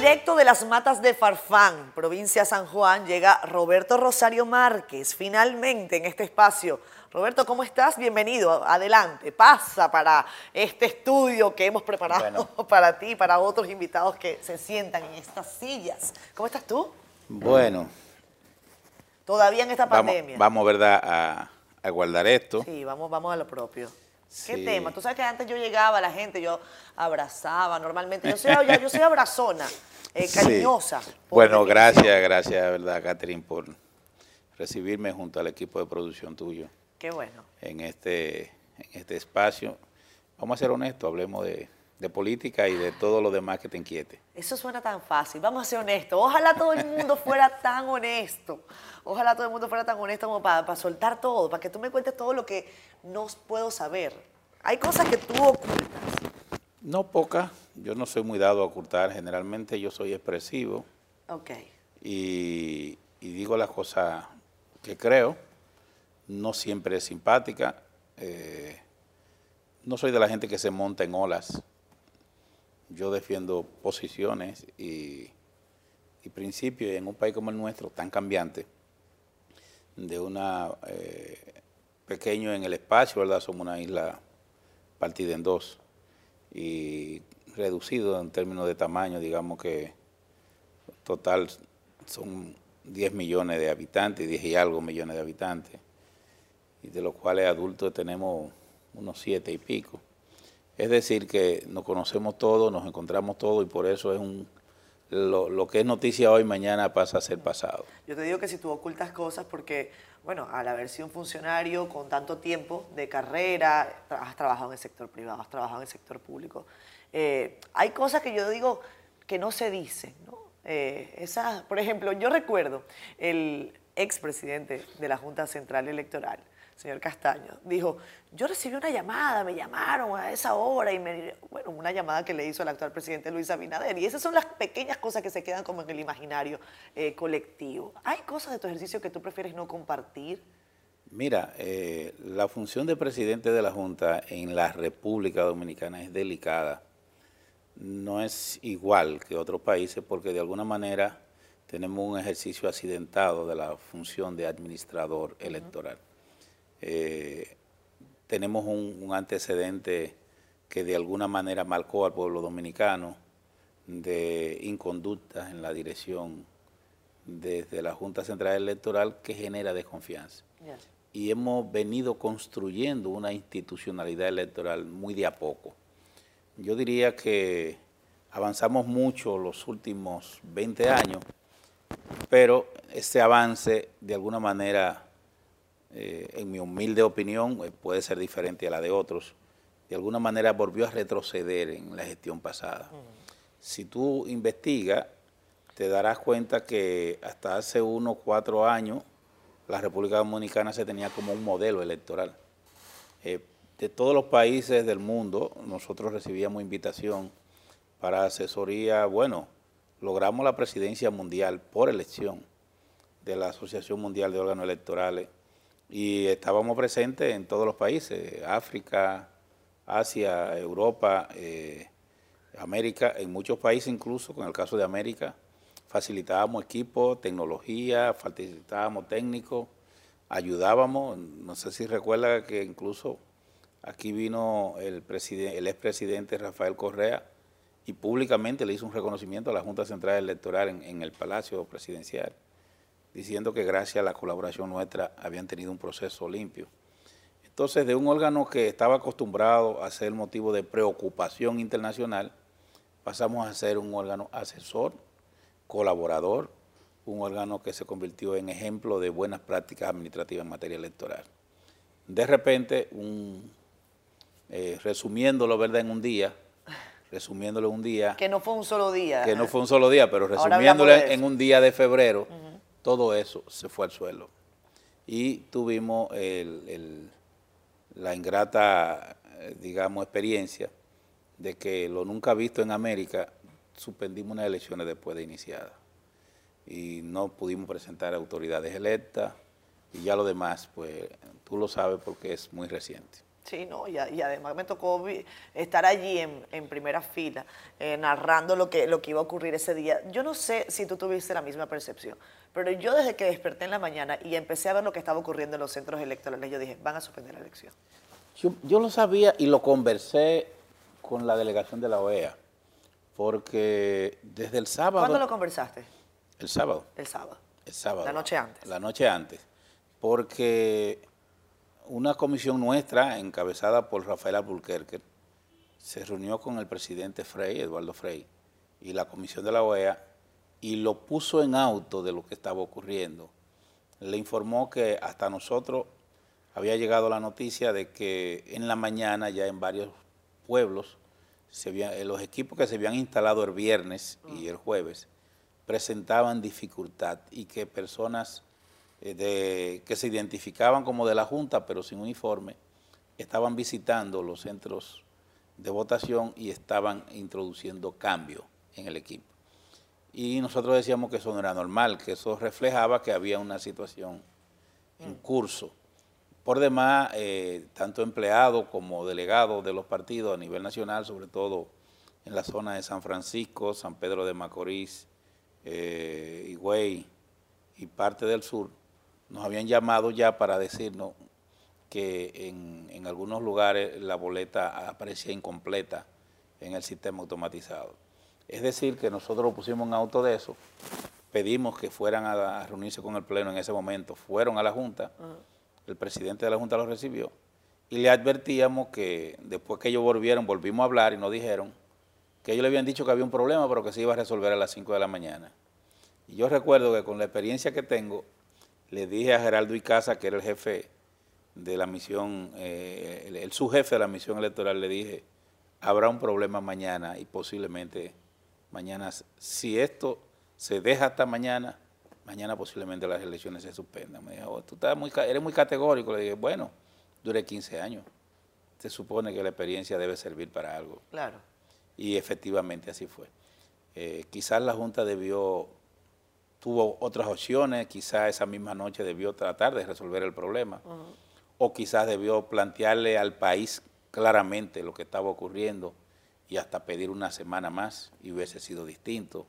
Directo de las matas de Farfán, provincia San Juan, llega Roberto Rosario Márquez, finalmente en este espacio. Roberto, ¿cómo estás? Bienvenido, adelante, pasa para este estudio que hemos preparado para ti y para otros invitados que se sientan en estas sillas. ¿Cómo estás tú? Bueno. Todavía en esta pandemia. Vamos, ¿verdad?, a, guardar esto. Sí, vamos, vamos a lo propio. ¿Qué tema? Tú sabes que antes yo llegaba a la gente, yo abrazaba normalmente. Yo soy, yo, soy abrazona, eh, cariñosa. Bueno, gracias, gracias, verdad, Catherine, por recibirme junto al equipo de producción tuyo. Qué bueno. En este, en este espacio. Vamos a ser honestos, hablemos de, política y de todo lo demás que te inquiete. Eso suena tan fácil, vamos a ser honestos. Ojalá todo el mundo fuera tan honesto. Ojalá todo el mundo fuera tan honesto como para, para soltar todo, para que tú me cuentes todo lo que no puedo saber. Hay cosas que tú ocultas. No pocas. Yo no soy muy dado a ocultar. Generalmente yo soy expresivo. Ok. Y, y digo las cosas que creo. No siempre es simpática. Eh, no soy de la gente que se monta en olas. Yo defiendo posiciones y, y principios en un país como el nuestro, tan cambiante, de una eh, pequeño en el espacio, ¿verdad? Somos una isla partida en dos y reducido en términos de tamaño, digamos que total son 10 millones de habitantes, 10 y algo millones de habitantes, y de los cuales adultos tenemos unos 7 y pico. Es decir, que nos conocemos todos, nos encontramos todos y por eso es un lo, que es noticia hoy, mañana pasa a ser pasado. Yo te digo que si tú ocultas cosas porque, bueno, al haber sido un funcionario con tanto tiempo de carrera, has trabajado en el sector privado, has trabajado en el sector público, eh, hay cosas que yo digo que no se dicen, ¿no? Eh, por ejemplo, yo recuerdo el expresidente de la Junta Central Electoral, señor Castaño, dijo, yo recibí una llamada, me llamaron a esa hora y me, bueno, una llamada que le hizo el actual presidente Luis Abinader. Y esas son las pequeñas cosas que se quedan como en el imaginario eh, colectivo. ¿Hay cosas de tu ejercicio que tú prefieres no compartir? Mira, eh, la función de presidente de la Junta en la República Dominicana es delicada. No es igual que otros países porque de alguna manera tenemos un ejercicio accidentado de la función de administrador electoral. Eh, tenemos un, antecedente que de alguna manera marcó al pueblo dominicano de inconductas en la dirección desde la Junta Central Electoral que genera desconfianza. Y hemos venido construyendo una institucionalidad electoral muy de a poco. Yo diría que avanzamos mucho los últimos 20 años, pero ese avance de alguna manera eh, en mi humilde opinión, eh, puede ser diferente a la de otros, de alguna manera volvió a retroceder en la gestión pasada. Si tú investigas, te darás cuenta que hasta hace unos cuatro años la República Dominicana se tenía como un modelo electoral. Eh, de todos los países del mundo, nosotros recibíamos invitación para asesoría, bueno, logramos la presidencia mundial por elección de la Asociación Mundial de Órganos Electorales y estábamos presentes en todos los países, África, Asia, Europa, eh, América, en muchos países incluso, con el caso de América, facilitábamos equipo, tecnología, facilitábamos técnicos, ayudábamos, no sé si recuerda que incluso aquí vino el, el expresidente Rafael Correa y públicamente le hizo un reconocimiento a la Junta Central Electoral en el Palacio Presidencial diciendo que gracias a la colaboración nuestra habían tenido un proceso limpio. Entonces, de un órgano que estaba acostumbrado a ser motivo de preocupación internacional, pasamos a ser un órgano asesor, colaborador, un órgano que se convirtió en ejemplo de buenas prácticas administrativas en materia electoral. De repente, un, eh, resumiéndolo ¿verdad? en un día, resumiéndolo en un día... Que no fue un solo día. Que no fue un solo día, pero resumiéndolo en un día de febrero, todo eso se fue al suelo. Y tuvimos la ingrata, digamos, experiencia de que lo nunca visto en América, suspendimos unas elecciones después de iniciadas. Y no pudimos presentar autoridades electas y ya lo demás, pues tú lo sabes porque es muy reciente. Sí, no, y, además me tocó estar allí en, primera fila, eh, narrando lo que, lo que iba a ocurrir ese día. Yo no sé si tú tuviste la misma percepción, pero yo desde que desperté en la mañana y empecé a ver lo que estaba ocurriendo en los centros electorales, yo dije, van a suspender la elección. Yo, lo sabía y lo conversé con la delegación de la OEA, porque desde el sábado... ¿Cuándo lo conversaste? El sábado. El sábado. El sábado. La noche antes. La noche antes, porque una comisión nuestra, encabezada por Rafael Albuquerque, se reunió con el presidente Frey, Eduardo Frey, y la comisión de la OEA, y lo puso en auto de lo que estaba ocurriendo. Le informó que hasta nosotros había llegado la noticia de que en la mañana ya en varios pueblos, eh, los equipos que se habían instalado el viernes y el jueves presentaban dificultad y que personas de, que se identificaban como de la Junta, pero sin uniforme, estaban visitando los centros de votación y estaban introduciendo cambio en el equipo. Y nosotros decíamos que eso no era normal, que eso reflejaba que había una situación en curso. Por demás, eh, tanto empleados como delegados de los partidos a nivel nacional, sobre todo en la zona de San Francisco, San Pedro de Macorís, eh, Higüey y parte del sur, nos habían llamado ya para decirnos que en, algunos lugares la boleta aparecía incompleta en el sistema automatizado. Es decir, que nosotros pusimos un auto de eso, pedimos que fueran a, reunirse con el Pleno en ese momento, fueron a la Junta, el presidente de la Junta lo recibió, y le advertíamos que después que ellos volvieron, volvimos a hablar y nos dijeron que ellos le habían dicho que había un problema, pero que se iba a resolver a las 5 de la mañana. Y yo recuerdo que con la experiencia que tengo, le dije a Geraldo Icaza, que era el jefe de la misión, eh, el, subjefe de la misión electoral, le dije, habrá un problema mañana y posiblemente mañana, si esto se deja hasta mañana, mañana posiblemente las elecciones se suspendan. Me dijo, oh, tú estás muy, eres muy categórico. Le dije, bueno, duré 15 años. Se supone que la experiencia debe servir para algo. Claro. Y efectivamente así fue. Eh, quizás la Junta debió tuvo otras opciones, quizás esa misma noche debió tratar de resolver el problema, o quizás debió plantearle al país claramente lo que estaba ocurriendo y hasta pedir una semana más y hubiese sido distinto.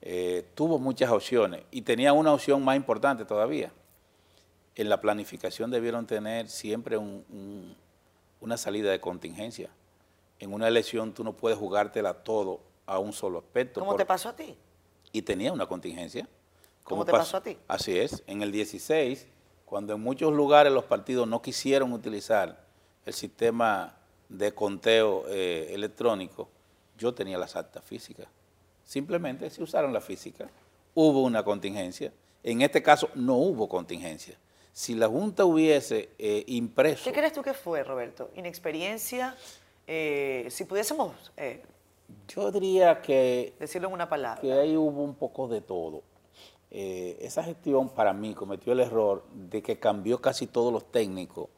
Eh, tuvo muchas opciones y tenía una opción más importante todavía. En la planificación debieron tener siempre una salida de contingencia. En una elección tú no puedes jugártela todo a un solo aspecto. ¿Cómo te pasó a ti? Y tenía una contingencia. ¿Cómo te pasó a ti? Así es. En el 16, cuando en muchos lugares los partidos no quisieron utilizar el sistema de conteo eh, electrónico, yo tenía las actas físicas. Simplemente se usaron la física. Hubo una contingencia. En este caso no hubo contingencia. Si la Junta hubiese eh, impreso... ¿Qué crees tú que fue, Roberto? ¿Inexperiencia? Eh, si pudiésemos yo diría que... Decirlo en una palabra. Que ahí hubo un poco de todo. Eh, esa gestión para mí cometió el error de que cambió casi todos los técnicos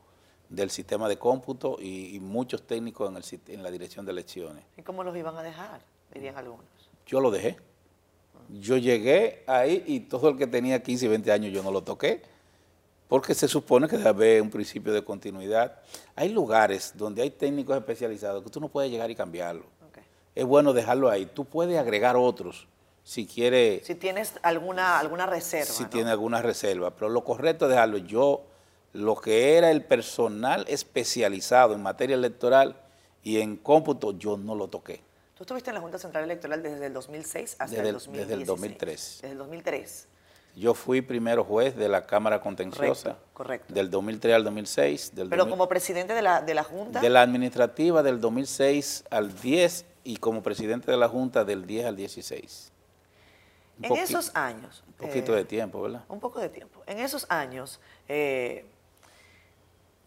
del sistema de cómputo y, muchos técnicos en, el, en la dirección de elecciones. ¿Y cómo los iban a dejar? Dirían algunos. Yo lo dejé. Yo llegué ahí y todo el que tenía 15 y 20 años yo no lo toqué, porque se supone que debe haber un principio de continuidad. Hay lugares donde hay técnicos especializados que tú no puedes llegar y cambiarlo es bueno dejarlo ahí. Tú puedes agregar otros si quieres... Si tienes alguna, alguna reserva. Si tiene alguna reserva, pero lo correcto es dejarlo. Yo, lo que era el personal especializado en materia electoral y en cómputo, yo no lo toqué. Tú estuviste en la Junta Central Electoral desde el 2006 hasta el 2016. Desde el 2003. Desde el 2003. Yo fui primero juez de la Cámara Contenciosa. Correcto. Del 2003 al 2006. Pero como presidente de la, de la Junta. De la administrativa del 2006 al 10 y como presidente de la Junta del 10 al 16. en esos años... Un poquito de eh, tiempo, ¿verdad? Un poco de tiempo. En esos años eh,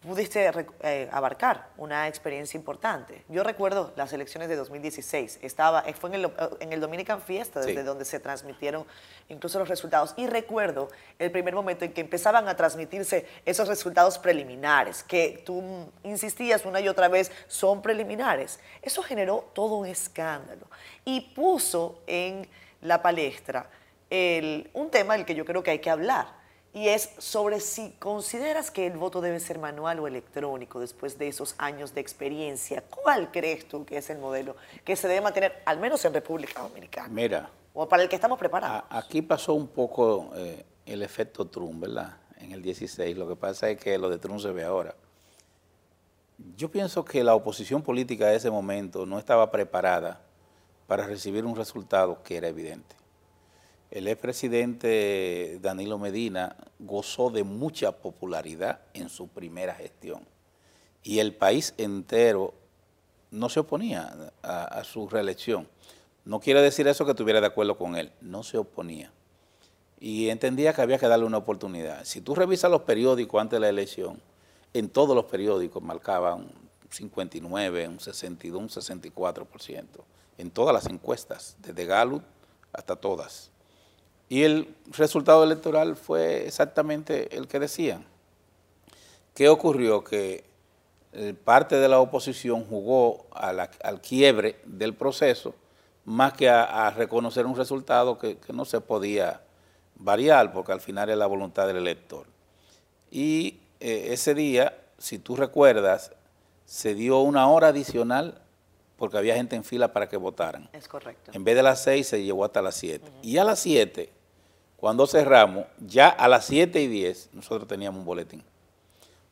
pudiste eh, abarcar una experiencia importante. Yo recuerdo las elecciones de 2016, estaba, fue en el, en el Dominican Fiesta, desde donde se transmitieron incluso los resultados, y recuerdo el primer momento en que empezaban a transmitirse esos resultados preliminares, que tú insistías una y otra vez, son preliminares. Eso generó todo un escándalo. Y puso en la palestra un tema del que yo creo que hay que hablar, y es sobre si consideras que el voto debe ser manual o electrónico después de esos años de experiencia. ¿Cuál crees tú que es el modelo que se debe mantener, al menos en República Dominicana? Mira. O para el que estamos preparados. aquí pasó un poco eh, el efecto Trump, ¿verdad? En el 16. Lo que pasa es que lo de Trump se ve ahora. Yo pienso que la oposición política de ese momento no estaba preparada para recibir un resultado que era evidente. El expresidente Danilo Medina gozó de mucha popularidad en su primera gestión y el país entero no se oponía a, su reelección. No quiere decir eso que estuviera de acuerdo con él, no se oponía. Y entendía que había que darle una oportunidad. Si tú revisas los periódicos antes de la elección, en todos los periódicos marcaban un 59, un 62, un 64%, en todas las encuestas, desde Gallup hasta todas. Y el resultado electoral fue exactamente el que decían. ¿Qué ocurrió? Que eh, parte de la oposición jugó al quiebre del proceso más que a, reconocer un resultado que, no se podía variar, porque al final es la voluntad del elector. Y eh, ese día, si tú recuerdas, se dio una hora adicional porque había gente en fila para que votaran. Es correcto. En vez de las seis se llegó hasta las siete. Y a las siete cuando cerramos, ya a las 7 y 10 nosotros teníamos un boletín,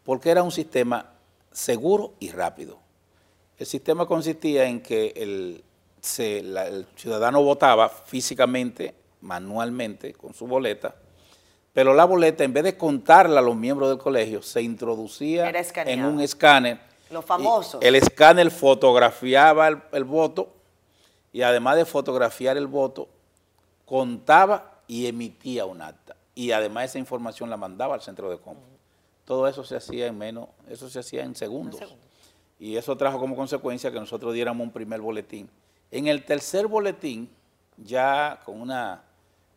porque era un sistema seguro y rápido. El sistema consistía en que el, ciudadano votaba físicamente, manualmente, con su boleta, pero la boleta, en vez de contarla a los miembros del colegio, se introducía en un escáner. Los famosos. El escáner fotografiaba el voto y además de fotografiar el voto, contaba y emitía un acta. Y además esa información la mandaba al centro de compra. Todo eso se hacía en menos, eso se hacía en segundos. Y eso trajo como consecuencia que nosotros diéramos un primer boletín. En el tercer boletín, ya con una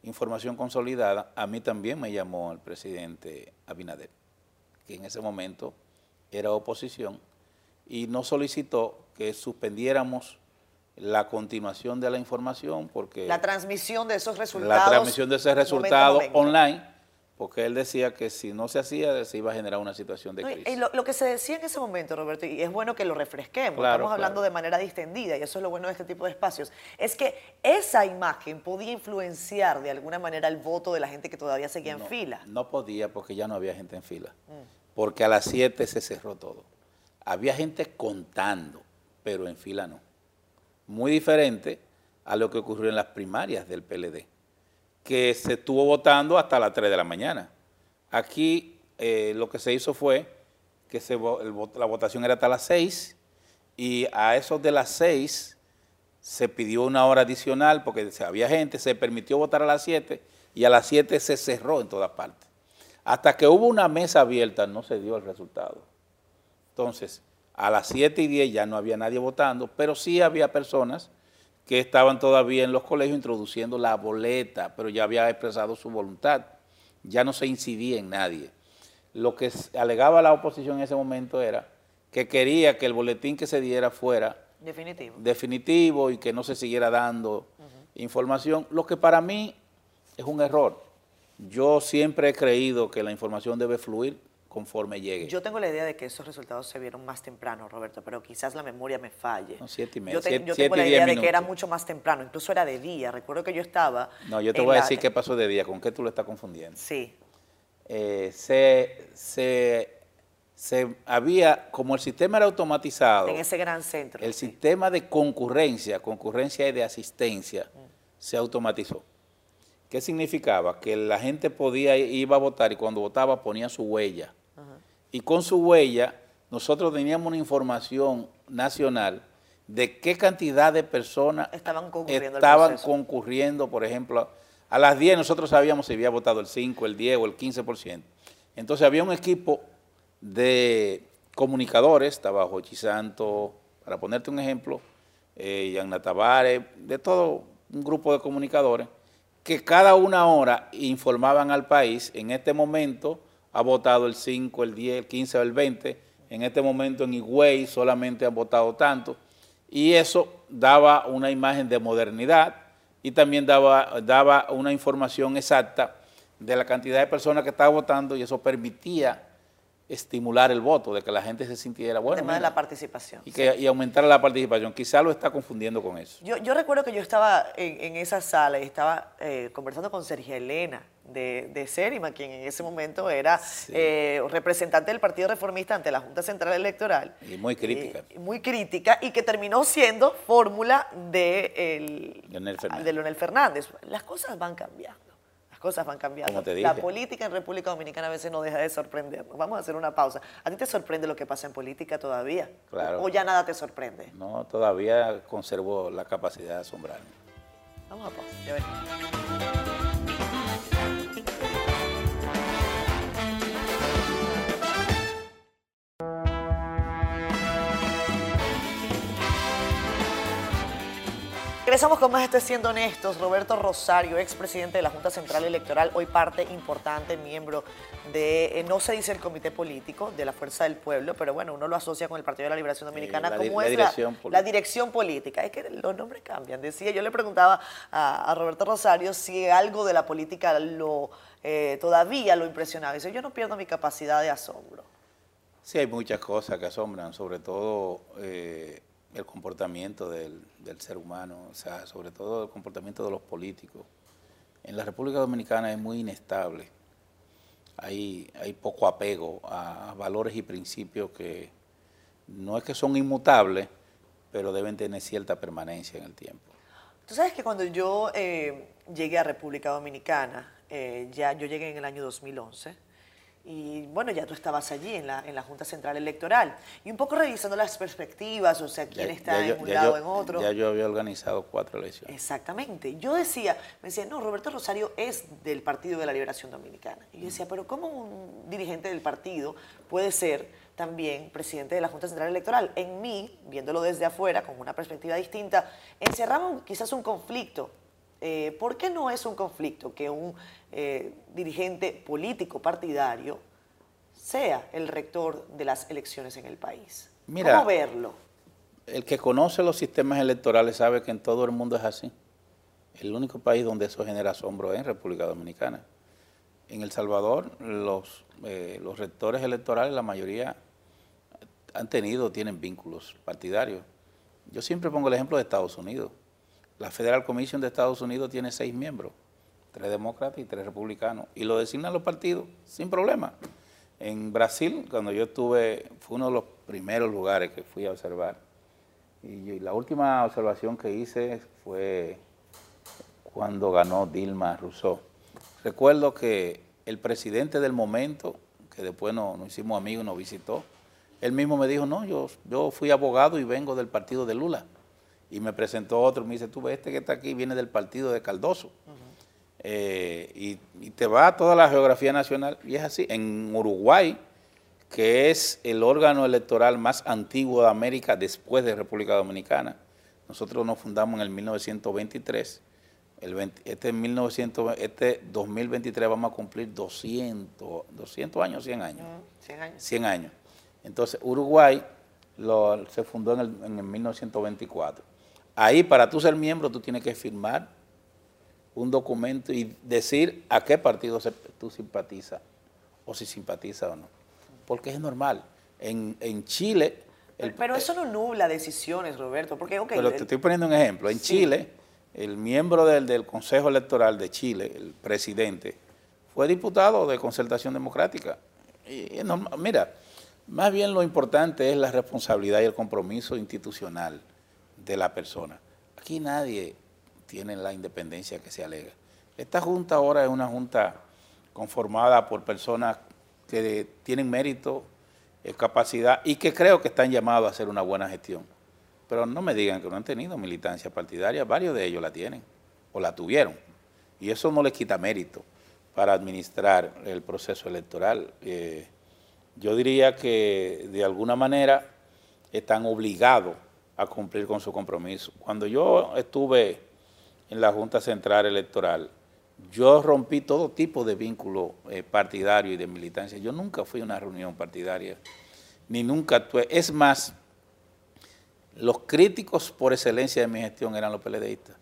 información consolidada, a mí también me llamó el presidente Abinader, que en ese momento era oposición, y nos solicitó que suspendiéramos la continuación de la información porque... La transmisión de esos resultados. La transmisión de ese resultado online, porque él decía que si no se hacía, se iba a generar una situación de crisis. Y lo, que se decía en ese momento, Roberto, y es bueno que lo refresquemos, estamos hablando de manera distendida, y eso es lo bueno de este tipo de espacios, es que esa imagen podía influenciar de alguna manera el voto de la gente que todavía seguía en fila. No podía porque ya no había gente en fila, mm. porque a las 7 se cerró todo. Había gente contando, pero en fila no muy diferente a lo que ocurrió en las primarias del PLD, que se estuvo votando hasta las 3 de la mañana. Aquí eh, lo que se hizo fue que la votación era hasta las 6 y a eso de las 6 se pidió una hora adicional porque había gente, se permitió votar a las 7 y a las 7 se cerró en todas partes. Hasta que hubo una mesa abierta no se dio el resultado. Entonces, a las 7 y 10 ya no había nadie votando, pero sí había personas que estaban todavía en los colegios introduciendo la boleta, pero ya había expresado su voluntad. Ya no se incidía en nadie. Lo que alegaba la oposición en ese momento era que quería que el boletín que se diera fuera definitivo, definitivo y que no se siguiera dando información, lo que para mí es un error. Yo siempre he creído que la información debe fluir conforme llegue. Yo tengo la idea de que esos resultados se vieron más temprano, Roberto, pero quizás la memoria me falle. No, siete y media. Yo, tengo la idea de que era mucho más temprano, incluso era de día. Recuerdo que yo estaba... No, yo te voy a decir qué pasó de día, con qué tú lo estás confundiendo. Sí. Eh, se, se, había, como el sistema era automatizado... En ese gran centro. El sistema de concurrencia, concurrencia y de asistencia, mm. se automatizó. ¿Qué significaba? Que la gente podía, iba a votar y cuando votaba ponía su huella y con su huella nosotros teníamos una información nacional de qué cantidad de personas estaban concurriendo, estaban concurriendo por ejemplo, a las 10 nosotros sabíamos si había votado el 5, el 10 o el 15%. Entonces había un equipo de comunicadores, estaba Jochi Santo, para ponerte un ejemplo, eh, Yanna Tavares, de todo un grupo de comunicadores, que cada una hora informaban al país en este momento ha votado el 5, el 10, el 15 o el 20. En este momento en Higüey solamente han votado tanto. Y eso daba una imagen de modernidad y también daba, daba una información exacta de la cantidad de personas que estaban votando y eso permitía estimular el voto, de que la gente se sintiera bueno. El tema de la participación. Y, que, y aumentar la participación. Quizá lo está confundiendo con eso. Yo, yo recuerdo que yo estaba en, esa sala y estaba eh, conversando con Sergio Elena de, de Serima, quien en ese momento era eh, representante del Partido Reformista ante la Junta Central Electoral. Y muy crítica. muy crítica y que terminó siendo fórmula de, el, de Leonel Fernández. Las cosas van cambiando cosas van cambiando. La política en República Dominicana a veces no deja de sorprendernos. Vamos a hacer una pausa. ¿A ti te sorprende lo que pasa en política todavía? Claro. ¿O ya nada te sorprende? No, todavía conservo la capacidad de asombrarme. Vamos a pausa. Regresamos con más Estoy Siendo Honestos. Roberto Rosario, expresidente de la Junta Central Electoral, hoy parte importante, miembro de, eh, no se dice el comité político, de la Fuerza del Pueblo, pero bueno, uno lo asocia con el Partido de la Liberación Dominicana como es la, dirección política. Es que los nombres cambian. Decía, yo le preguntaba a, Roberto Rosario si algo de la política lo eh, todavía lo impresionaba. Dice, yo no pierdo mi capacidad de asombro. Sí, hay muchas cosas que asombran, sobre todo... Eh, el comportamiento del, ser humano, o sea, sobre todo el comportamiento de los políticos. En la República Dominicana es muy inestable. Hay, hay poco apego a, valores y principios que no es que son inmutables, pero deben tener cierta permanencia en el tiempo. Tú sabes que cuando yo eh, llegué a República Dominicana, eh, ya yo llegué en el año 2011, y bueno, ya tú estabas allí en la, en la Junta Central Electoral. Y un poco revisando las perspectivas, o sea, quién está en un lado o en otro. Ya yo había organizado cuatro elecciones. Exactamente. Yo decía, me decía, no, Roberto Rosario es del Partido de la Liberación Dominicana. Y yo decía, pero ¿cómo un dirigente del partido puede ser también presidente de la Junta Central Electoral? En mí, viéndolo desde afuera, con una perspectiva distinta, encerraba quizás un conflicto eh, ¿por qué no es un conflicto que un eh, dirigente político partidario sea el rector de las elecciones en el país? ¿Cómo verlo? El que conoce los sistemas electorales sabe que en todo el mundo es así. El único país donde eso genera asombro es en República Dominicana. En El Salvador, los, eh, los rectores electorales, la mayoría han tenido, tienen vínculos partidarios. Yo siempre pongo el ejemplo de Estados Unidos. La Federal Commission de Estados Unidos tiene seis miembros, tres demócratas y tres republicanos, y lo designan los partidos sin problema. En Brasil, cuando yo estuve, fue uno de los primeros lugares que fui a observar. Y, la última observación que hice fue cuando ganó Dilma Rousseff. Recuerdo que el presidente del momento, que después nos, hicimos amigos, nos visitó, él mismo me dijo, no, yo, yo fui abogado y vengo del partido de Lula y me presentó otro, me dice, tú ves, este que está aquí viene del partido de Caldoso. Eh, y, te va a toda la geografía nacional, y es así. En Uruguay, que es el órgano electoral más antiguo de América después de República Dominicana, nosotros nos fundamos en el 1923. El este, 1900, este 2023 vamos a cumplir 200, 200 años, 100 años. 100 años. 100 años. Entonces, Uruguay se fundó en el, en el 1924. Ahí para tú ser miembro tú tienes que firmar un documento y decir a qué partido tú simpatizas o si simpatiza o no. Porque es normal. En, Chile... pero eso no nubla decisiones, Roberto, porque... pero te estoy poniendo un ejemplo. En Chile, el miembro del, Consejo Electoral de Chile, el presidente, fue diputado de Concertación Democrática. Y es normal. Mira, más bien lo importante es la responsabilidad y el compromiso institucional de la persona. Aquí nadie tiene la independencia que se alega. Esta junta ahora es una junta conformada por personas que tienen mérito, eh, capacidad y que creo que están llamados a hacer una buena gestión. Pero no me digan que no han tenido militancia partidaria, varios de ellos la tienen o la tuvieron. Y eso no les quita mérito para administrar el proceso electoral. Eh, yo diría que de alguna manera están obligados a cumplir con su compromiso. Cuando yo estuve en la Junta Central Electoral, yo rompí todo tipo de vínculo eh, partidario y de militancia. Yo nunca fui a una reunión partidaria, ni nunca actué. Es más, los críticos por excelencia de mi gestión eran los PLDistas.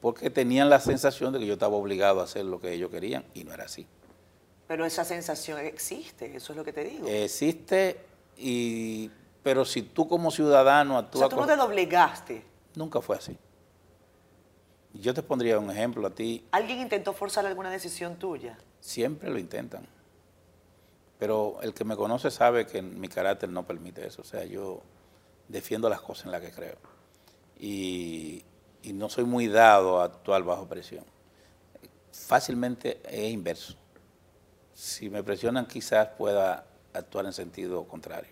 porque tenían la sensación de que yo estaba obligado a hacer lo que ellos querían y no era así. Pero esa sensación existe, eso es lo que te digo. Existe, y, pero si tú como ciudadano actúas... O sea, tú no te lo obligaste. Nunca fue así. Yo te pondría un ejemplo a ti. ¿Alguien intentó forzar alguna decisión tuya? Siempre lo intentan. Pero el que me conoce sabe que mi carácter no permite eso. O sea, yo defiendo las cosas en las que creo. Y, y no soy muy dado a actuar bajo presión. Fácilmente es inverso. Si me presionan quizás pueda actuar en sentido contrario.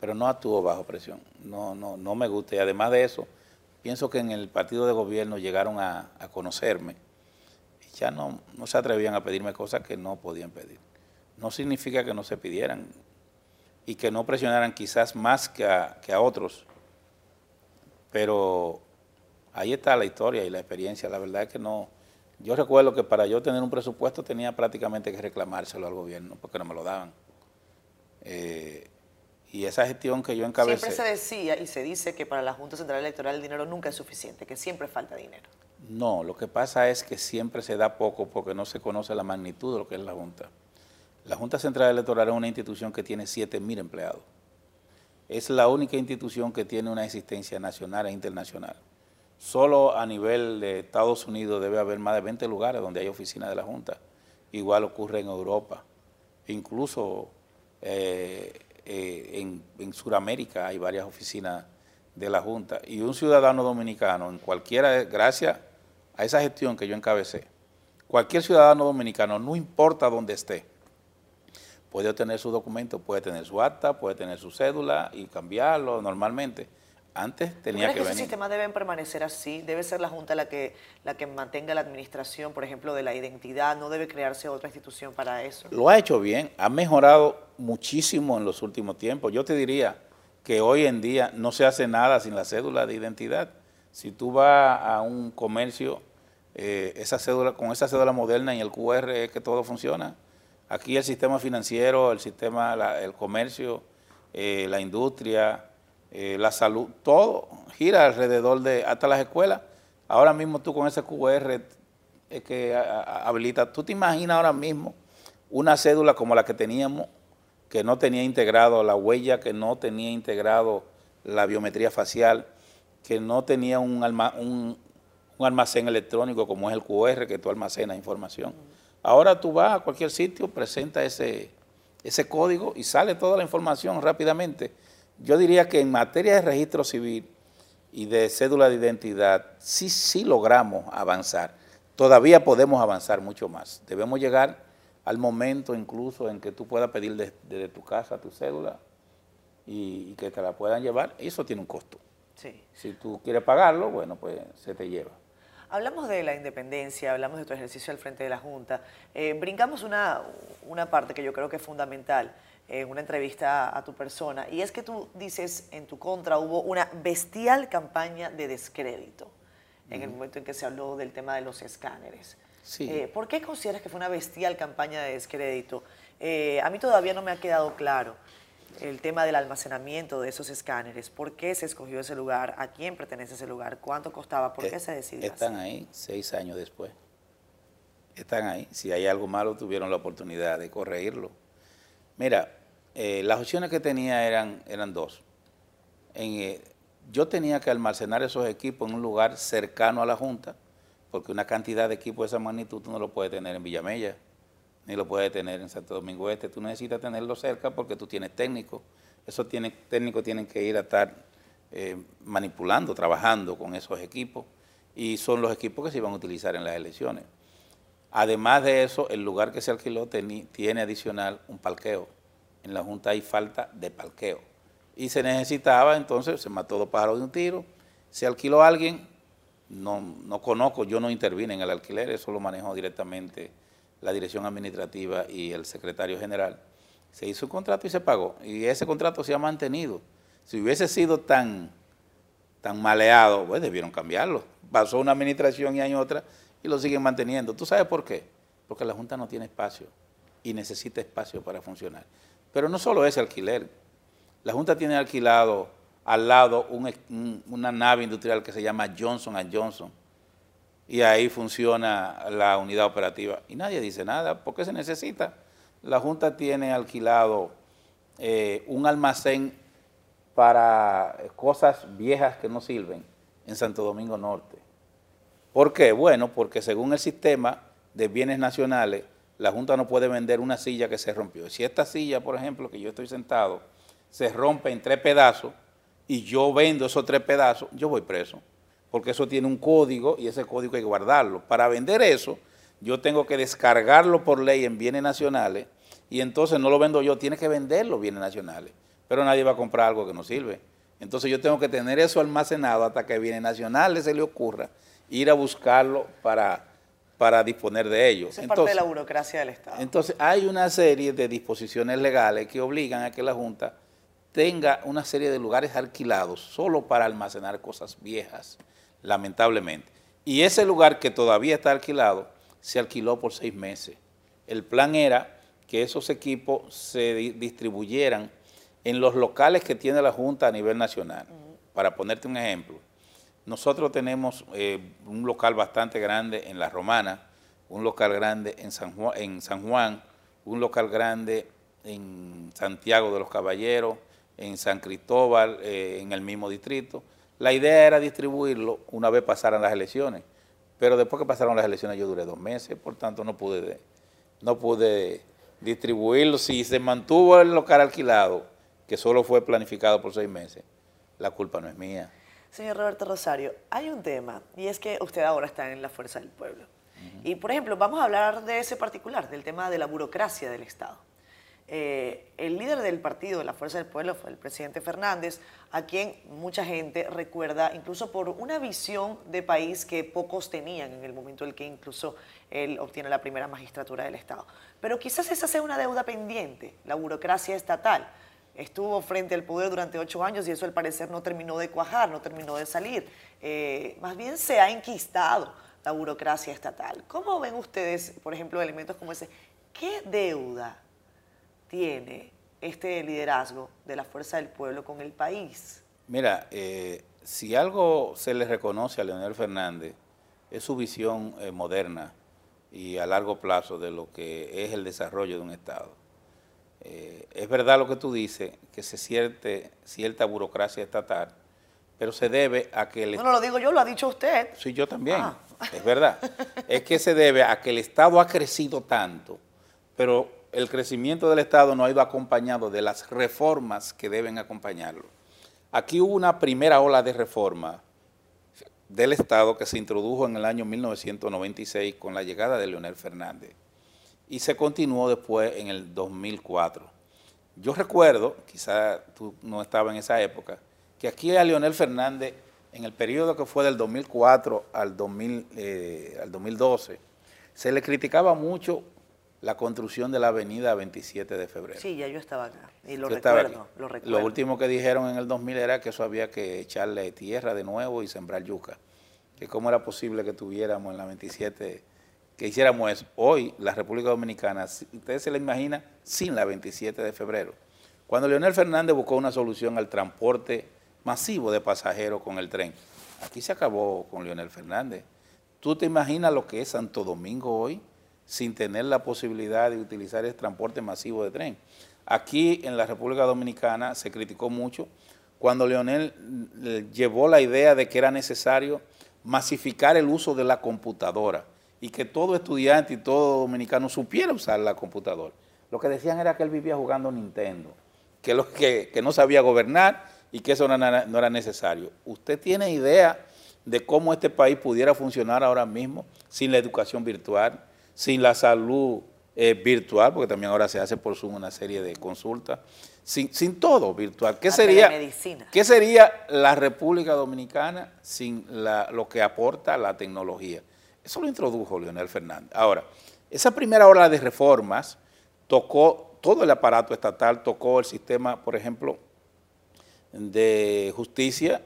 Pero no actúo bajo presión. No, no, no me gusta. Y además de eso, pienso que en el partido de gobierno llegaron a, conocerme y ya no, no se atrevían a pedirme cosas que no podían pedir. No significa que no se pidieran y que no presionaran quizás más que a, que a otros, pero ahí está la historia y la experiencia. La verdad es que no. Yo recuerdo que para yo tener un presupuesto tenía prácticamente que reclamárselo al gobierno porque no me lo daban. Eh, y esa gestión que yo encabecé... Siempre se decía y se dice que para la Junta Central Electoral el dinero nunca es suficiente, que siempre falta dinero. No, lo que pasa es que siempre se da poco porque no se conoce la magnitud de lo que es la Junta. La Junta Central Electoral es una institución que tiene 7.000 empleados. Es la única institución que tiene una existencia nacional e internacional. Solo a nivel de Estados Unidos debe haber más de 20 lugares donde hay oficinas de la Junta. Igual ocurre en Europa. Incluso eh, eh, en, Sudamérica hay varias oficinas de la Junta y un ciudadano dominicano, en cualquiera, gracias a esa gestión que yo encabecé, cualquier ciudadano dominicano, no importa dónde esté, puede obtener su documento, puede tener su acta, puede tener su cédula y cambiarlo normalmente. Antes tenía que, que venir. ¿Esos sistemas deben permanecer así? ¿Debe ser la Junta la que, la que mantenga la administración, por ejemplo, de la identidad? ¿No debe crearse otra institución para eso? Lo ha hecho bien, ha mejorado muchísimo en los últimos tiempos. Yo te diría que hoy en día no se hace nada sin la cédula de identidad. Si tú vas a un comercio, eh, esa cédula, con esa cédula moderna y el QR es que todo funciona. Aquí el sistema financiero, el sistema, el comercio, eh, la industria, eh, la salud, todo gira alrededor de, hasta las escuelas. Ahora mismo tú con ese QR que habilita, tú te imaginas ahora mismo una cédula como la que teníamos, que no tenía integrado la huella, que no tenía integrado la biometría facial, que no tenía un, un, almacén electrónico como es el QR, que tú almacenas información. Ahora tú vas a cualquier sitio, presenta ese, ese código y sale toda la información rápidamente yo diría que en materia de registro civil y de cédula de identidad, sí, sí logramos avanzar. Todavía podemos avanzar mucho más. Debemos llegar al momento incluso en que tú puedas pedir desde tu casa tu cédula y, que te la puedan llevar. Eso tiene un costo. Sí. Si tú quieres pagarlo, bueno, pues se te lleva. Hablamos de la independencia, hablamos de tu ejercicio al frente de la Junta. Eh, brincamos una, una parte que yo creo que es fundamental en una entrevista a tu persona, y es que tú dices en tu contra hubo una bestial campaña de descrédito en el momento en que se habló del tema de los escáneres. Sí. Eh, ¿Por qué consideras que fue una bestial campaña de descrédito? Eh, a mí todavía no me ha quedado claro el tema del almacenamiento de esos escáneres. ¿Por qué se escogió ese lugar? ¿A quién pertenece ese lugar? ¿Cuánto costaba? ¿Por qué eh, se decidió Están ahí seis años después. Están ahí. Si hay algo malo, tuvieron la oportunidad de corregirlo. Mira, eh, las opciones que tenía eran, eran dos. Eh, yo tenía que almacenar esos equipos en un lugar cercano a la Junta, porque una cantidad de equipos de esa magnitud tú no lo puedes tener en Villamella, ni lo puedes tener en Santo Domingo Este. Tú necesitas tenerlo cerca porque tú tienes técnicos. Esos técnicos tienen que ir a estar eh, manipulando, trabajando con esos equipos, y son los equipos que se iban a utilizar en las elecciones. Además de eso, el lugar que se alquiló tiene adicional un parqueo en la Junta hay falta de parqueo. Y se necesitaba, entonces se mató dos pájaros de un tiro, se alquiló a alguien, no, no conozco, yo no intervine en el alquiler, eso lo manejó directamente la dirección administrativa y el secretario general. Se hizo un contrato y se pagó, y ese contrato se ha mantenido. Si hubiese sido tan, tan maleado, pues debieron cambiarlo. Pasó una administración y hay otra y lo siguen manteniendo. ¿Tú sabes por qué? Porque la Junta no tiene espacio y necesita espacio para funcionar. Pero no solo ese alquiler. La Junta tiene alquilado al lado una nave industrial que se llama Johnson Johnson, y ahí funciona la unidad operativa. Y nadie dice nada, porque se necesita. La Junta tiene alquilado eh, un almacén para cosas viejas que no sirven en Santo Domingo Norte. ¿Por qué? Bueno, porque según el sistema de bienes nacionales, la Junta no puede vender una silla que se rompió. Si esta silla, por ejemplo, que yo estoy sentado, se rompe en tres pedazos y yo vendo esos tres pedazos, yo voy preso. Porque eso tiene un código y ese código hay que guardarlo. Para vender eso, yo tengo que descargarlo por ley en bienes nacionales y entonces no lo vendo yo, tiene que venderlo bienes nacionales. Pero nadie va a comprar algo que no sirve. Entonces yo tengo que tener eso almacenado hasta que bienes nacionales se le ocurra ir a buscarlo para, para disponer de ello. Eso es parte de la burocracia del Estado. Entonces hay una serie de disposiciones legales que obligan a que la Junta tenga una serie de lugares alquilados solo para almacenar cosas viejas, lamentablemente. Y ese lugar que todavía está alquilado se alquiló por seis meses. El plan era que esos equipos se distribuyeran en los locales que tiene la Junta a nivel nacional. Para ponerte un ejemplo, nosotros tenemos eh, un local bastante grande en La Romana, un local grande en San, Juan, un local grande en Santiago de los Caballeros, en San Cristóbal, eh, en el mismo distrito. La idea era distribuirlo una vez pasaran las elecciones, pero después que pasaron las elecciones yo duré dos meses, por tanto no pude, no pude distribuirlo. Si se mantuvo el local alquilado, que solo fue planificado por seis meses, la culpa no es mía. Señor Roberto Rosario, hay un tema, y es que usted ahora está en la fuerza del pueblo. Y, por ejemplo, vamos a hablar de ese particular, del tema de la burocracia del Estado. Eh, el líder del partido de la Fuerza del Pueblo fue el presidente Fernández, a quien mucha gente recuerda incluso por una visión de país que pocos tenían en el momento en el que incluso él obtiene la primera magistratura del Estado. Pero quizás esa sea una deuda pendiente, la burocracia estatal. Estuvo frente al poder durante ocho años y eso al parecer no terminó de cuajar, no terminó de salir. Eh, más bien se ha enquistado la burocracia estatal. ¿Cómo ven ustedes, por ejemplo, elementos como ese? ¿Qué deuda tiene este liderazgo de la Fuerza del Pueblo con el país? Mira, eh, si algo se le reconoce a Leonel Fernández es su visión eh, moderna y a largo plazo de lo que es el desarrollo de un Estado. Eh, es verdad lo que tú dices, que se siente cierta burocracia estatal, pero se debe a que el... No, no lo digo yo, lo ha dicho usted. Sí, yo también, ah. es verdad. es que se debe a que el Estado ha crecido tanto, pero el crecimiento del Estado no ha ido acompañado de las reformas que deben acompañarlo. Aquí hubo una primera ola de reforma del Estado que se introdujo en el año 1996 con la llegada de Leonel Fernández y se continuó después en el 2004. Yo recuerdo, quizá tú no estabas en esa época, que aquí a Leonel Fernández, en el periodo que fue del 2004 al, 2000, eh, al 2012, se le criticaba mucho la construcción de la avenida 27 de febrero. Sí, ya yo estaba acá y lo recuerdo, lo recuerdo. Lo último que dijeron en el 2000 era que eso había que echarle tierra de nuevo y sembrar yuca. Que cómo era posible que tuviéramos en la 27, que hiciéramos. Hoy la República Dominicana, ustedes se la imagina, sin la 27 de febrero. Cuando Leonel Fernández buscó una solución al transporte masivo de pasajeros con el tren, aquí se acabó con Leonel Fernández. ¿Tú te imaginas lo que es Santo Domingo hoy? sin tener la posibilidad de utilizar el transporte masivo de tren. Aquí en la República Dominicana se criticó mucho cuando Leonel eh, llevó la idea de que era necesario masificar el uso de la computadora y que todo estudiante y todo dominicano supiera usar la computadora. Lo que decían era que él vivía jugando Nintendo, que, lo, que, no sabía gobernar y que eso no no era necesario. ¿Usted tiene idea de cómo este país pudiera funcionar ahora mismo sin la educación virtual, sin la salud eh, virtual, porque también ahora se hace por Zoom una serie de consultas, sin, sin todo virtual. ¿Qué sería, ¿Qué sería la República Dominicana sin lo que aporta la tecnología? Eso lo introdujo Leonel Fernández. Ahora, esa primera ola de reformas tocó todo el aparato estatal, tocó el sistema, por ejemplo, de justicia,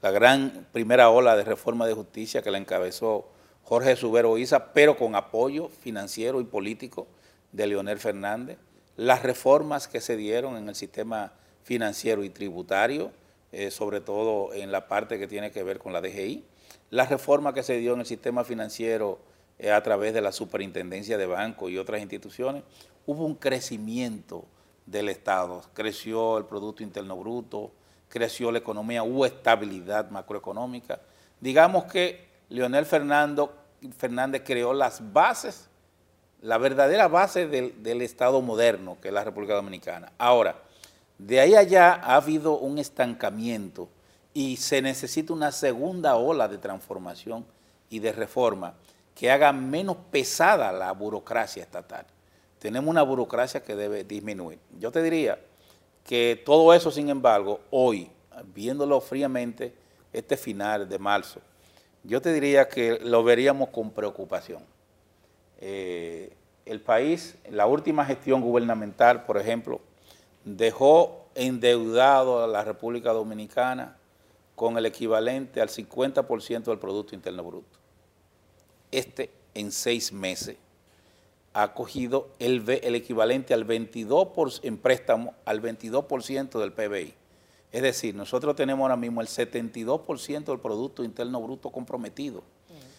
la gran primera ola de reforma de justicia que la encabezó Jorge Subero Isa, pero con apoyo financiero y político de Leonel Fernández, las reformas que se dieron en el sistema financiero y tributario, eh, sobre todo en la parte que tiene que ver con la DGI, la reforma que se dio en el sistema financiero eh, a través de la superintendencia de bancos y otras instituciones, hubo un crecimiento del Estado. Creció el Producto Interno Bruto, creció la economía, hubo estabilidad macroeconómica. Digamos que Leonel Fernando, Fernández creó las bases, la verdadera base del, del Estado moderno, que es la República Dominicana. Ahora, de ahí allá ha habido un estancamiento y se necesita una segunda ola de transformación y de reforma que haga menos pesada la burocracia estatal. Tenemos una burocracia que debe disminuir. Yo te diría que todo eso, sin embargo, hoy, viéndolo fríamente, este final de marzo, yo te diría que lo veríamos con preocupación. Eh, el país, la última gestión gubernamental, por ejemplo, dejó endeudado a la República Dominicana con el equivalente al 50% del Producto Interno Bruto. Este en seis meses ha cogido el, el equivalente al 22% en préstamo al 22% del PBI. Es decir, nosotros tenemos ahora mismo el 72% del Producto Interno Bruto comprometido.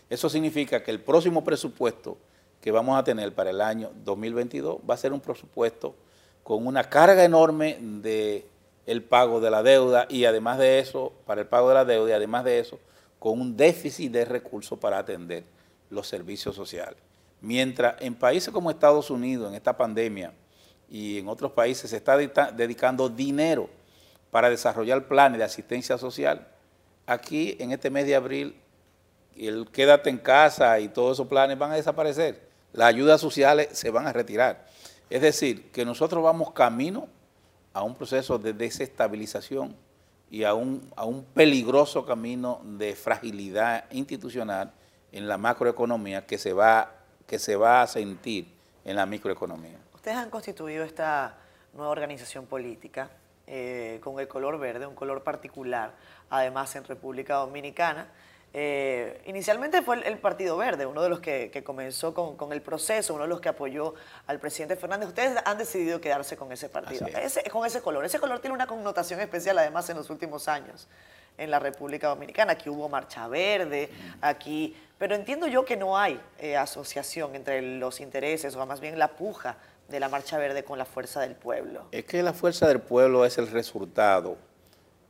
Eso significa que el próximo presupuesto que vamos a tener para el año 2022 va a ser un presupuesto con una carga enorme de el pago de la deuda y además de eso, para el pago de la deuda y además de eso, con un déficit de recursos para atender los servicios sociales. Mientras en países como Estados Unidos, en esta pandemia, y en otros países se está dedicando dinero para desarrollar planes de asistencia social, aquí en este mes de abril, el quédate en casa y todos esos planes van a desaparecer. Las ayudas sociales se van a retirar. Es decir, que nosotros vamos camino a un proceso de desestabilización y a un, a un peligroso camino de fragilidad institucional en la macroeconomía que se va, que se va a sentir en la microeconomía. Ustedes han constituido esta nueva organización política eh, con el color verde, un color particular, además en República Dominicana. Eh, inicialmente fue el, Partido Verde, uno de los que, comenzó con, el proceso, uno de los que apoyó al presidente Fernández. Ustedes han decidido quedarse con ese partido, con ese color. Ese color tiene una connotación especial además en los últimos años en la República Dominicana. Aquí hubo Marcha Verde, aquí... Pero entiendo yo que no hay eh, asociación entre los intereses, o más bien la puja de la Marcha Verde con la fuerza del pueblo. Es que la fuerza del pueblo es el resultado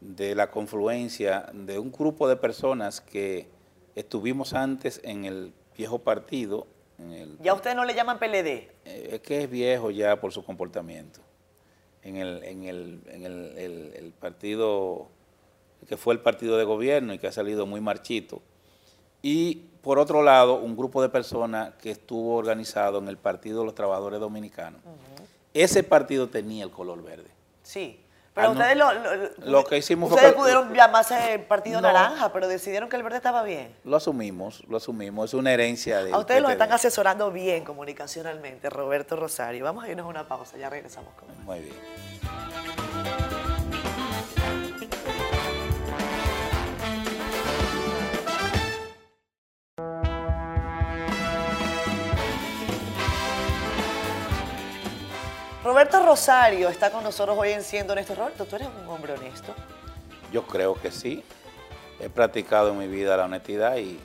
de la confluencia de un grupo de personas que estuvimos antes en el viejo partido. ¿Ya ustedes no le llaman PLD? Eh, es que es viejo ya por su comportamiento. En el, en el, en el, el, partido que fue el partido de gobierno y que ha salido muy marchito. Y por otro lado, un grupo de personas que estuvo organizado en el Partido de los Trabajadores Dominicanos. Ese partido tenía el color verde. Sí. Pero ah, ustedes lo, lo, que hicimos ustedes pudieron llamarse Partido Naranja, pero decidieron que el verde estaba bien. Lo asumimos, lo asumimos, es una herencia de... A ustedes los están asesorando bien comunicacionalmente, Roberto Rosario. Vamos a irnos a una pausa, ya regresamos con Muy bien. Roberto Rosario está con nosotros hoy en Siendo Honesto. Roberto, ¿tú eres un hombre honesto? Yo creo que sí. He practicado en mi vida la honestidad y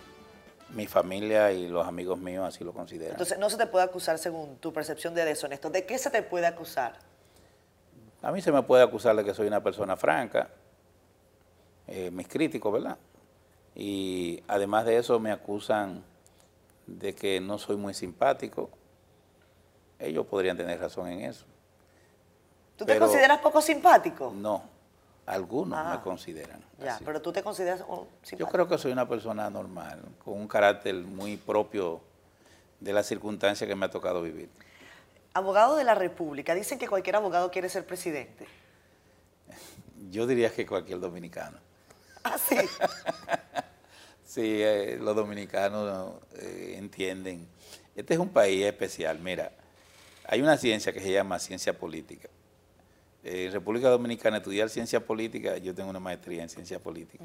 mi familia y los amigos míos así lo consideran. Entonces, no se te puede acusar según tu percepción de deshonesto. ¿De qué se te puede acusar? A mí se me puede acusar de que soy una persona franca, eh, mis críticos, ¿verdad? Y además de eso me acusan de que no soy muy simpático. Ellos podrían tener razón en eso. ¿Tú te consideras poco simpático? No, algunos me ah, consideran. Ya, pero tú te consideras simpático. Yo creo que soy una persona normal, con un carácter muy propio de las circunstancias que me ha tocado vivir. Abogado de la República, dicen que cualquier abogado quiere ser presidente. Yo diría que cualquier dominicano. Ah, sí. sí, eh, los dominicanos eh, entienden. Este es un país especial. Mira, hay una ciencia que se llama ciencia política en República Dominicana estudiar ciencia política, yo tengo una maestría en ciencia política,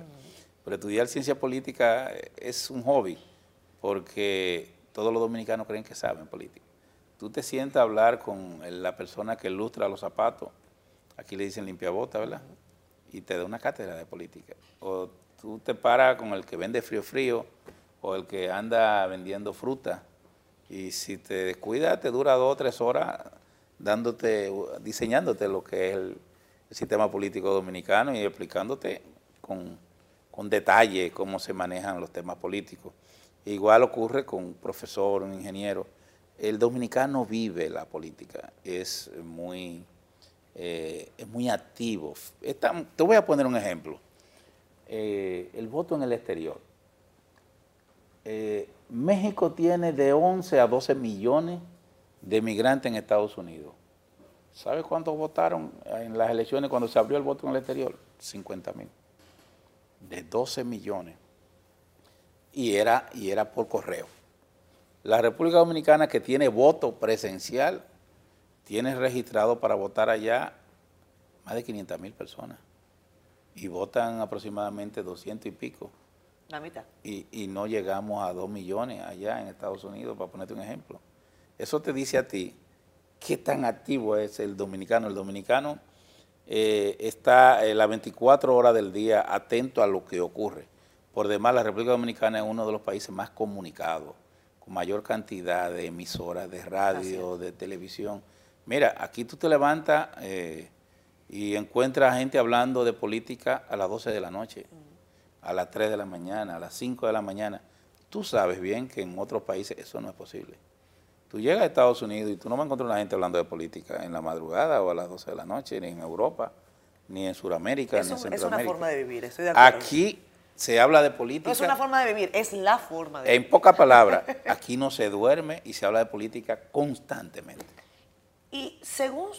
pero estudiar ciencia política es un hobby, porque todos los dominicanos creen que saben política. Tú te sientas a hablar con la persona que ilustra los zapatos, aquí le dicen limpiabota, ¿verdad? Y te da una cátedra de política. O Tú te paras con el que vende frío frío o el que anda vendiendo fruta y si te descuidas te dura dos o tres horas dándote, diseñándote lo que es el, sistema político dominicano y explicándote con, con, detalle cómo se manejan los temas políticos. Igual ocurre con un profesor, un ingeniero. El dominicano vive la política, es muy, eh, es muy activo. te voy a poner un ejemplo. Eh, el voto en el exterior. Eh, México tiene de 11 a 12 millones de migrantes en Estados Unidos. ¿Sabe cuántos votaron en las elecciones cuando se abrió el voto en el exterior? 50 mil. De 12 millones. Y era, y era por correo. La República Dominicana que tiene voto presencial, tiene registrado para votar allá más de 500 mil personas. Y votan aproximadamente 200 y pico. La mitad. Y, y no llegamos a 2 millones allá en Estados Unidos, para ponerte un ejemplo. Eso te dice a ti qué tan activo es el dominicano. El dominicano eh, está eh, las 24 horas del día atento a lo que ocurre. Por demás, la República Dominicana es uno de los países más comunicados, con mayor cantidad de emisoras, de radio, de televisión. Mira, aquí tú te levantas eh, y encuentras gente hablando de política a las 12 de la noche, a las 3 de la mañana, a las 5 de la mañana. Tú sabes bien que en otros países eso no es posible. Tú llegas a Estados Unidos y tú no vas a encontrar una gente hablando de política en la madrugada o a las 12 de la noche, ni en Europa, ni en Sudamérica, ni en Centroamérica. Es una forma de vivir, estoy de acuerdo. Aquí se habla de política. No es una forma de vivir, es la forma de vivir. En pocas palabras, aquí no se duerme y se habla de política constantemente. Y según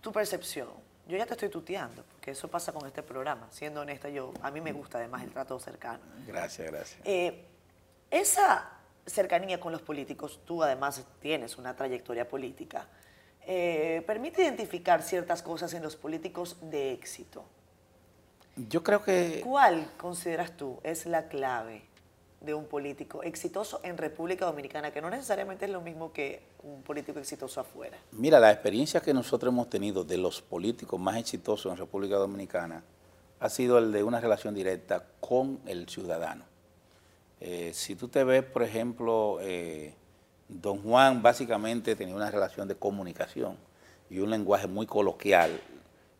tu percepción, yo ya te estoy tuteando, porque eso pasa con este programa. Siendo honesta, yo a mí me gusta además el trato cercano. Gracias, gracias. Eh, esa cercanía con los políticos, tú además tienes una trayectoria política, eh, permite identificar ciertas cosas en los políticos de éxito. Yo creo que... ¿Cuál consideras tú es la clave de un político exitoso en República Dominicana, que no necesariamente es lo mismo que un político exitoso afuera? Mira, la experiencia que nosotros hemos tenido de los políticos más exitosos en República Dominicana ha sido el de una relación directa con el ciudadano. Eh, si tú te ves, por ejemplo, eh, don Juan básicamente tenía una relación de comunicación y un lenguaje muy coloquial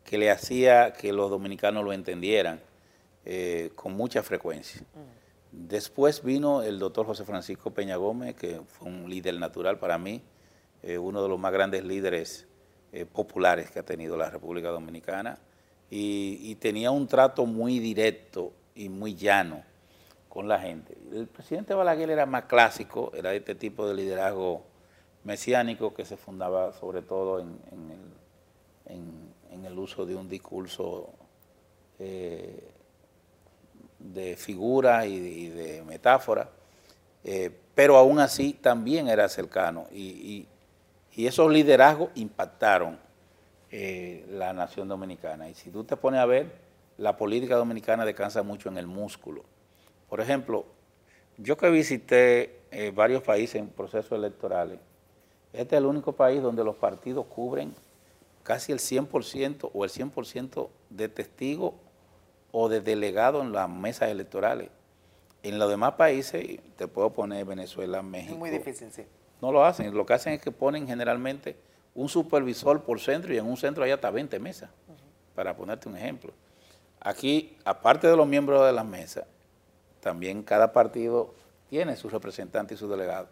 que le hacía que los dominicanos lo entendieran eh, con mucha frecuencia. Mm. Después vino el doctor José Francisco Peña Gómez, que fue un líder natural para mí, uno de los más grandes líderes populares que ha tenido la República Dominicana, y tenía un trato muy directo y muy llano con la gente. El presidente Balaguer era más clásico, era este tipo de liderazgo mesiánico que se fundaba sobre todo en, el, uso de un discurso eh, de figura y de, metáfora, eh, pero aún así también era cercano y, esos liderazgos impactaron eh, la nación dominicana. Y si tú te pones a ver, la política dominicana descansa mucho en el músculo por ejemplo, yo que visité eh, varios países en procesos electorales, este es el único país donde los partidos cubren casi el 100% o el 100% de testigos o de delegados en las mesas electorales. En los demás países, te puedo poner Venezuela, México. Es muy difícil, sí. No lo hacen. Lo que hacen es que ponen generalmente un supervisor por centro y en un centro hay hasta 20 mesas, para ponerte un ejemplo. Aquí, aparte de los miembros de las mesas, también cada partido tiene sus representantes y sus delegados,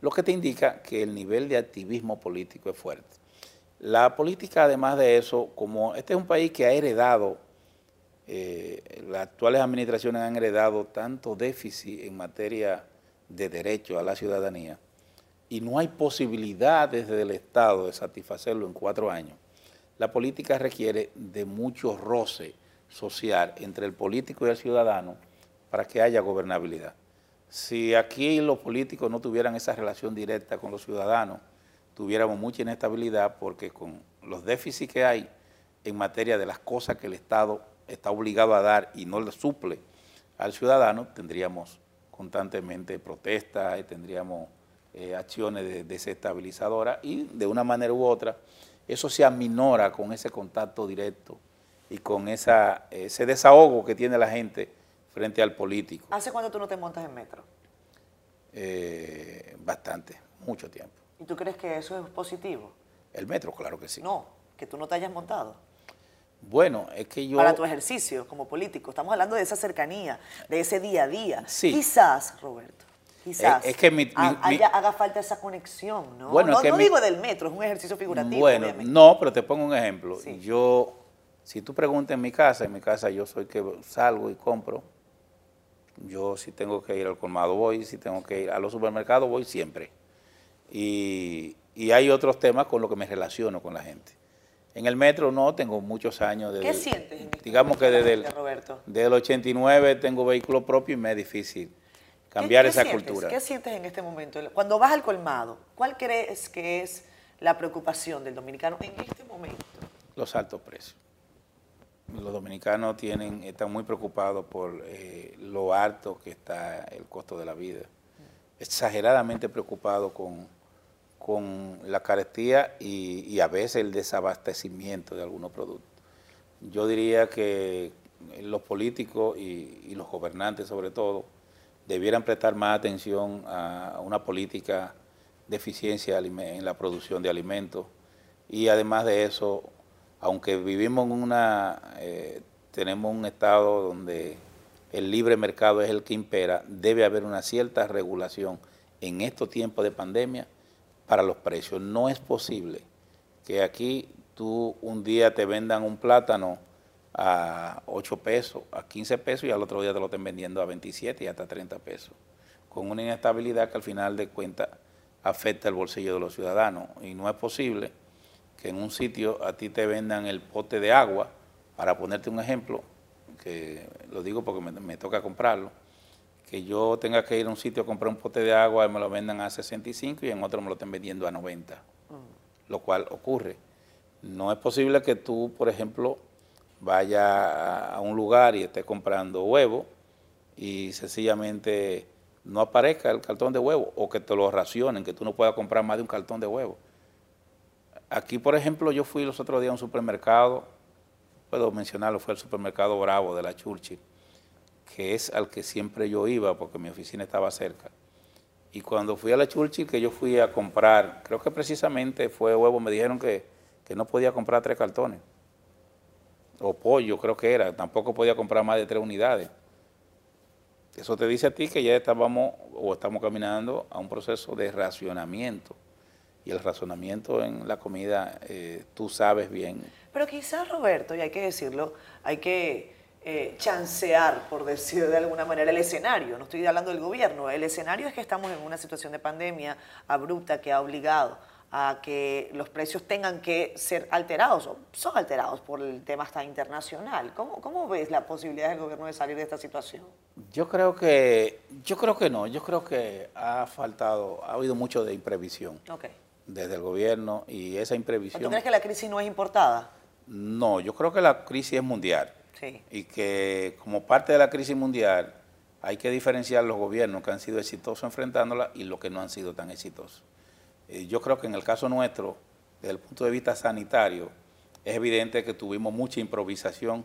lo que te indica que el nivel de activismo político es fuerte. La política, además de eso, como este es un país que ha heredado, eh, las actuales administraciones han heredado tanto déficit en materia de derecho a la ciudadanía, y no hay posibilidad desde el Estado de satisfacerlo en cuatro años, la política requiere de mucho roce social entre el político y el ciudadano, para que haya gobernabilidad. Si aquí los políticos no tuvieran esa relación directa con los ciudadanos, tuviéramos mucha inestabilidad porque con los déficits que hay en materia de las cosas que el Estado está obligado a dar y no le suple al ciudadano, tendríamos constantemente protestas y tendríamos eh, acciones desestabilizadoras y de una manera u otra eso se aminora con ese contacto directo y con esa, ese desahogo que tiene la gente frente al político. ¿Hace cuánto tú no te montas en metro? Eh, bastante, mucho tiempo. ¿Y tú crees que eso es positivo? El metro, claro que sí. No, que tú no te hayas montado. Bueno, es que yo... Para tu ejercicio como político. Estamos hablando de esa cercanía, de ese día a día. Sí. Quizás, Roberto, quizás Es- es que mi- haga falta esa conexión, ¿no? Bueno, no es que no mi- digo del metro, es un ejercicio figurativo, Bueno, obviamente. no, pero te pongo un ejemplo. Sí. Yo, si tú preguntas en mi casa, en mi casa yo soy que salgo y compro. Yo si tengo que ir al colmado voy, si tengo que ir a los supermercados voy siempre. Y, y hay otros temas con los que me relaciono con la gente. En el metro no, tengo muchos años. ¿Qué desde- sientes en este Digamos que desde el, Roberto? desde el 89 tengo vehículo propio y me es difícil cambiar ¿Qué- qué esa sientes? cultura. ¿Qué sientes en este momento? Cuando vas al colmado, ¿cuál crees que es la preocupación del dominicano en este momento? los altos precios. Los dominicanos tienen, están muy preocupados por eh, lo alto que está el costo de la vida. Exageradamente preocupados con, con la carestía y, a veces el desabastecimiento de algunos productos. Yo diría que los políticos y, los gobernantes sobre todo debieran prestar más atención a una política de eficiencia en la producción de alimentos y además de eso, aunque vivimos en una, eh, tenemos un estado donde el libre mercado es el que impera, debe haber una cierta regulación en estos tiempos de pandemia para los precios. No es posible que aquí tú un día te vendan un plátano a 8 pesos, a 15 pesos y al otro día te lo estén vendiendo a 27 y hasta 30 pesos, con una inestabilidad que al final de cuentas afecta el bolsillo de los ciudadanos. Y no es posible que en un sitio a ti te vendan el pote de agua, para ponerte un ejemplo, que lo digo porque me, me toca comprarlo, que yo tenga que ir a un sitio a comprar un pote de agua y me lo vendan a 65 y en otro me lo estén vendiendo a 90, lo cual ocurre. No es posible que tú, por ejemplo, vayas a- un lugar y estés comprando huevo y sencillamente no aparezca el cartón de huevo o que te lo racionen, que tú no puedas comprar más de un cartón de huevo. Aquí, por ejemplo, yo fui los otros días a un supermercado, puedo mencionarlo, fue el supermercado Bravo de la Churchill, que es al que siempre yo iba porque mi oficina estaba cerca. Y cuando fui a la Churchill, que yo fui a comprar, creo que precisamente fue huevo, me dijeron que, que no podía comprar tres cartones. O pollo, creo que era, tampoco podía comprar más de tres unidades. Eso te dice a ti que ya estábamos o estamos caminando a un proceso de racionamiento. Y el razonamiento en la comida, eh, tú sabes bien. Pero quizás, Roberto, y hay que decirlo, hay que eh, chancear, por decir de alguna manera, el escenario. No estoy hablando del gobierno. El escenario es que estamos en una situación de pandemia abrupta que ha obligado a que los precios tengan que ser alterados, o son alterados por el tema hasta internacional. ¿Cómo, cómo ves la posibilidad del gobierno de salir de esta situación? Yo creo que, yo creo que no, yo creo que ha faltado, ha habido mucho de imprevisión Ok. desde el gobierno y esa ¿Tú imprevisión. crees que la crisis no es importada? No, yo creo que la crisis es mundial. Y que como parte de la crisis mundial hay que diferenciar los gobiernos que han sido exitosos enfrentándola y los que no han sido tan exitosos. Eh, yo creo que en el caso nuestro, desde el punto de vista sanitario, es evidente que tuvimos mucha improvisación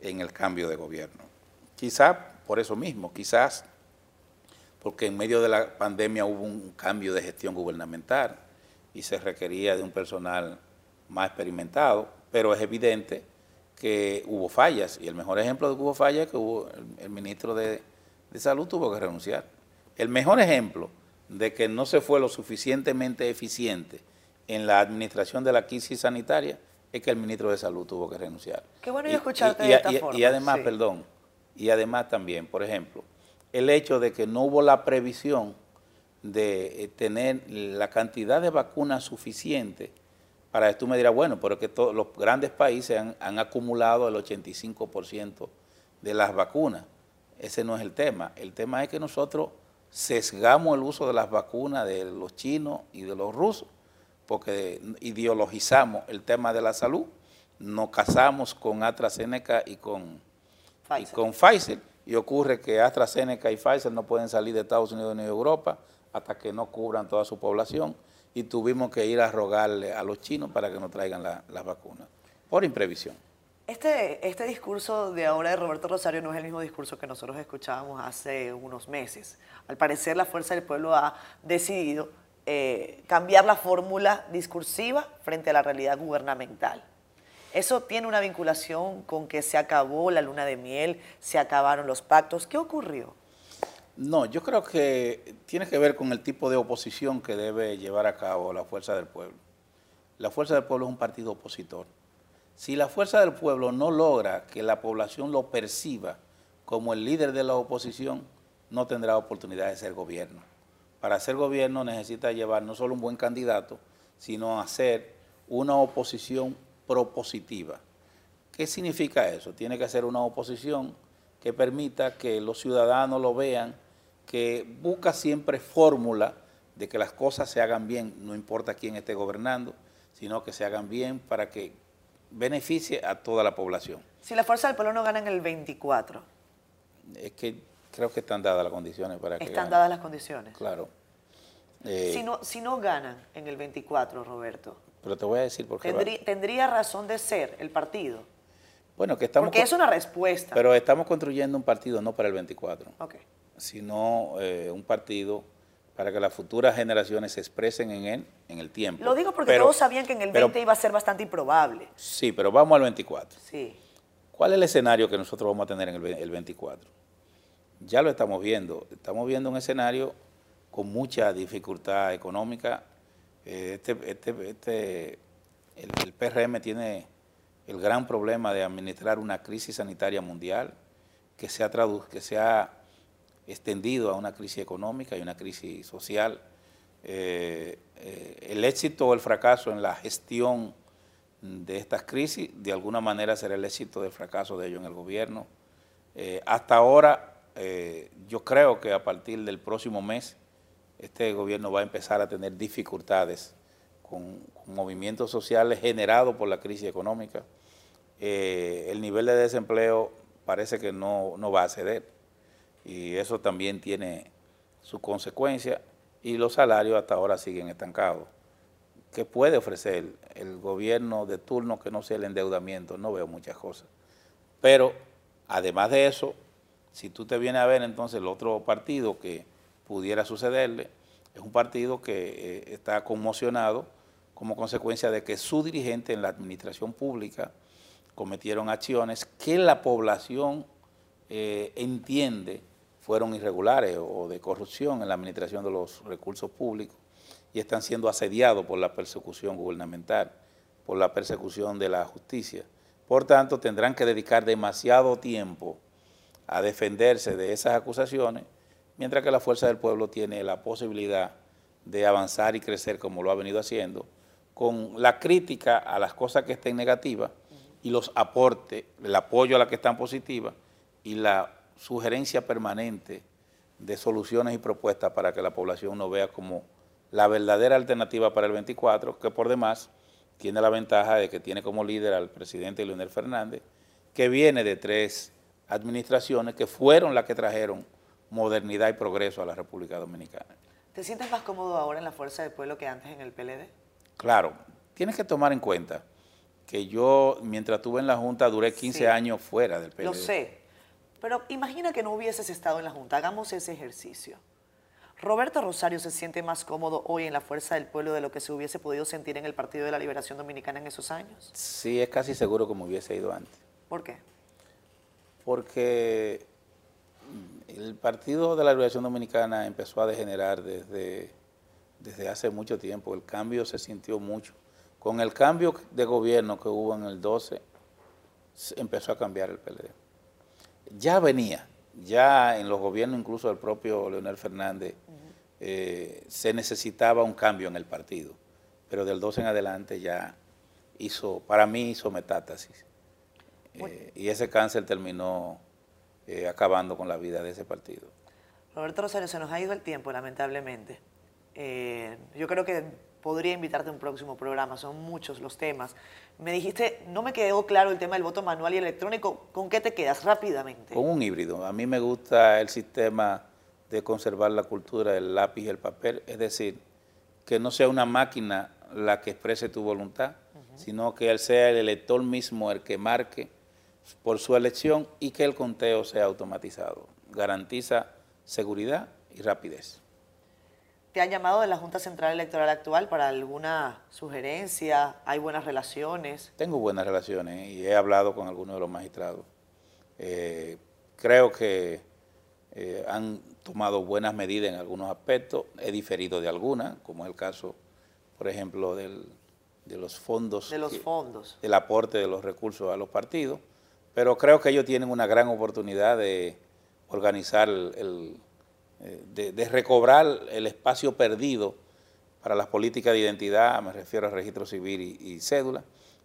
en el cambio de gobierno. Quizás por eso mismo, quizás porque en medio de la pandemia hubo un cambio de gestión gubernamental y se requería de un personal más experimentado, pero es evidente que hubo fallas y el mejor ejemplo de que hubo fallas es que hubo el, el ministro de, de Salud tuvo que renunciar. El mejor ejemplo de que no se fue lo suficientemente eficiente en la administración de la crisis sanitaria es que el ministro de Salud tuvo que renunciar. Qué bueno yo escucharte y- de y- esta y- forma, Y además, sí. perdón, y además también, por ejemplo, el hecho de que no hubo la previsión de eh, tener la cantidad de vacunas suficiente para que tú me dirás, bueno, pero es que todos los grandes países han, han acumulado el 85% de las vacunas. Ese no es el tema. El tema es que nosotros sesgamos el uso de las vacunas de los chinos y de los rusos, porque ideologizamos el tema de la salud, nos casamos con AstraZeneca y con y con Pfizer. Y ocurre que AstraZeneca y Pfizer no pueden salir de Estados Unidos ni de Europa hasta que no cubran toda su población. Y tuvimos que ir a rogarle a los chinos para que nos traigan la- las vacunas, por imprevisión. Este, este discurso de ahora de Roberto Rosario no es el mismo discurso que nosotros escuchábamos hace unos meses. Al parecer la Fuerza del Pueblo ha decidido eh, cambiar la fórmula discursiva frente a la realidad gubernamental. ¿Eso tiene una vinculación con que se acabó la luna de miel, se acabaron los pactos? ¿Qué ocurrió? No, yo creo que tiene que ver con el tipo de oposición que debe llevar a cabo la Fuerza del Pueblo. La Fuerza del Pueblo es un partido opositor. Si la Fuerza del Pueblo no logra que la población lo perciba como el líder de la oposición, no tendrá oportunidad de ser gobierno. Para ser gobierno necesita llevar no solo un buen candidato, sino hacer una oposición propositiva. ¿Qué significa eso? Tiene que ser una oposición que permita que los ciudadanos lo vean, que busca siempre fórmula de que las cosas se hagan bien, no importa quién esté gobernando, sino que se hagan bien para que beneficie a toda la población. Si la Fuerza del Pueblo no gana en el 24. Es que creo que están dadas las condiciones para que Están dadas las condiciones. Claro. Eh, si, no, si no ganan en el 24, Roberto. Pero te voy a decir por qué. Tendría, razón de ser el partido. Bueno, que estamos... Porque es una respuesta. Pero estamos construyendo un partido no para el 24, Ok. Sino eh, un partido para que las futuras generaciones se expresen en él en el tiempo. Lo digo porque todos sabían que en el 20 iba a ser bastante improbable. Sí, pero vamos al 24. Sí. ¿Cuál es el escenario que nosotros vamos a tener en el, 24? Ya lo estamos viendo. Estamos viendo un escenario con mucha dificultad económica. Eh, este, este, este, el, PRM tiene el gran problema de administrar una crisis sanitaria mundial que se ha, que se ha extendido a una crisis económica y una crisis social. Eh, eh, el éxito o el fracaso en la gestión de estas crisis, de alguna manera será el éxito del fracaso de ellos en el gobierno. Eh, hasta ahora, yo creo que a partir del próximo mes, este gobierno va a empezar a tener dificultades con, movimientos sociales generados por la crisis económica. el nivel de desempleo parece que no, no va a ceder y eso también tiene su consecuencia y los salarios hasta ahora siguen estancados. ¿Qué puede ofrecer el gobierno de turno que no sea el endeudamiento? No veo muchas cosas. Pero además de eso, si tú te vienes a ver entonces el otro partido que pudiera sucederle, es un partido que eh, está conmocionado como consecuencia de que su dirigente en la administración pública cometieron acciones que la población eh, entiende fueron irregulares o de corrupción en la administración de los recursos públicos y están siendo asediados por la persecución gubernamental, por la persecución de la justicia. Por tanto, tendrán que dedicar demasiado tiempo a defenderse de esas acusaciones, mientras que la Fuerza del Pueblo tiene la posibilidad de avanzar y crecer como lo ha venido haciendo, con la crítica a las cosas que estén negativas y los aportes, el apoyo a las que están positivas y la sugerencia permanente de soluciones y propuestas para que la población no vea como la verdadera alternativa para el 24, que por demás tiene la ventaja de que tiene como líder al presidente Leonel Fernández, que viene de tres administraciones que fueron las que trajeron modernidad y progreso a la República Dominicana. ¿Te sientes más cómodo ahora en la Fuerza del Pueblo que antes en el PLD? Claro, tienes que tomar en cuenta que yo, mientras estuve en la Junta, duré 15 años fuera del PLD. Lo sé, pero imagina que no hubieses estado en la Junta, hagamos ese ejercicio. Roberto Rosario se siente más cómodo hoy en la Fuerza del Pueblo de lo que se hubiese podido sentir en el Partido de la Liberación Dominicana en esos años. Sí, es casi seguro que me hubiese ido antes. ¿Por qué? Porque el Partido de la Liberación Dominicana empezó a degenerar desde, desde hace mucho tiempo. El cambio se sintió mucho. Con el cambio de gobierno que hubo en el 12, empezó a cambiar el PLD ya venía, ya en los gobiernos incluso del propio Leonel Fernández, eh, se necesitaba un cambio en el partido, pero del 12 en adelante ya hizo, para mí hizo metástasis. Eh, y ese cáncer terminó eh, acabando con la vida de ese partido. Roberto Rosario, se nos ha ido el tiempo, lamentablemente. yo creo que podría invitarte a un próximo programa, son muchos los temas. Me dijiste, no me quedó claro el tema del voto manual y electrónico, ¿con qué te quedas rápidamente? Con un híbrido. A mí me gusta el sistema de conservar la cultura del lápiz y el papel, es decir, que no sea una máquina la que exprese tu voluntad, sino que él sea el elector mismo el que marque por su elección y que el conteo sea automatizado. Garantiza seguridad y rapidez. ¿Te han llamado de la Junta Central Electoral actual para alguna sugerencia? ¿Hay buenas relaciones? Tengo buenas relaciones y he hablado con algunos de los magistrados. Eh, creo que eh, han tomado buenas medidas en algunos aspectos, he diferido de algunas, como es el caso, por ejemplo, de los fondos. De los fondos. Del aporte de los recursos a los partidos, pero creo que ellos tienen una gran oportunidad de organizar el de, recobrar el espacio perdido para las políticas de identidad, me refiero al registro civil y, cédula,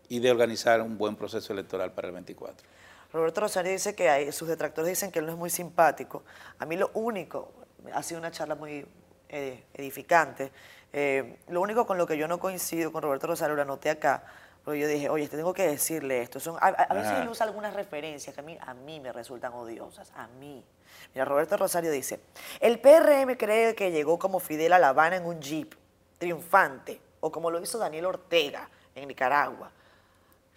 y de organizar un buen proceso electoral para el 24. Roberto Rosario dice que hay, sus detractores dicen que él no es muy simpático. A mí lo único, ha sido una charla muy eh, edificante, eh, lo único con lo que yo no coincido con Roberto Rosario, lo anoté acá, porque yo dije, oye, tengo que decirle esto. Son, a, veces él usa algunas referencias que a mí, a mí me resultan odiosas, a mí. Mira, Roberto Rosario dice, el PRM cree que llegó como Fidel a La Habana en un jeep, triunfante, o como lo hizo Daniel Ortega en Nicaragua.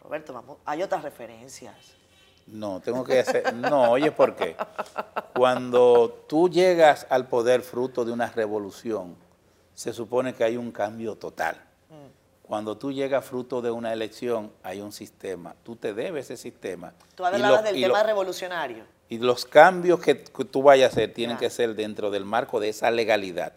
Roberto, vamos, hay otras referencias. No, tengo que hacer, no, oye, ¿por qué? Cuando tú llegas al poder fruto de una revolución, se supone que hay un cambio total. Mm. Cuando tú llegas fruto de una elección, hay un sistema. Tú te debes ese sistema. Tú hablabas del tema revolucionario. Y los cambios que, tú vayas a hacer tienen que ser dentro del marco de esa legalidad.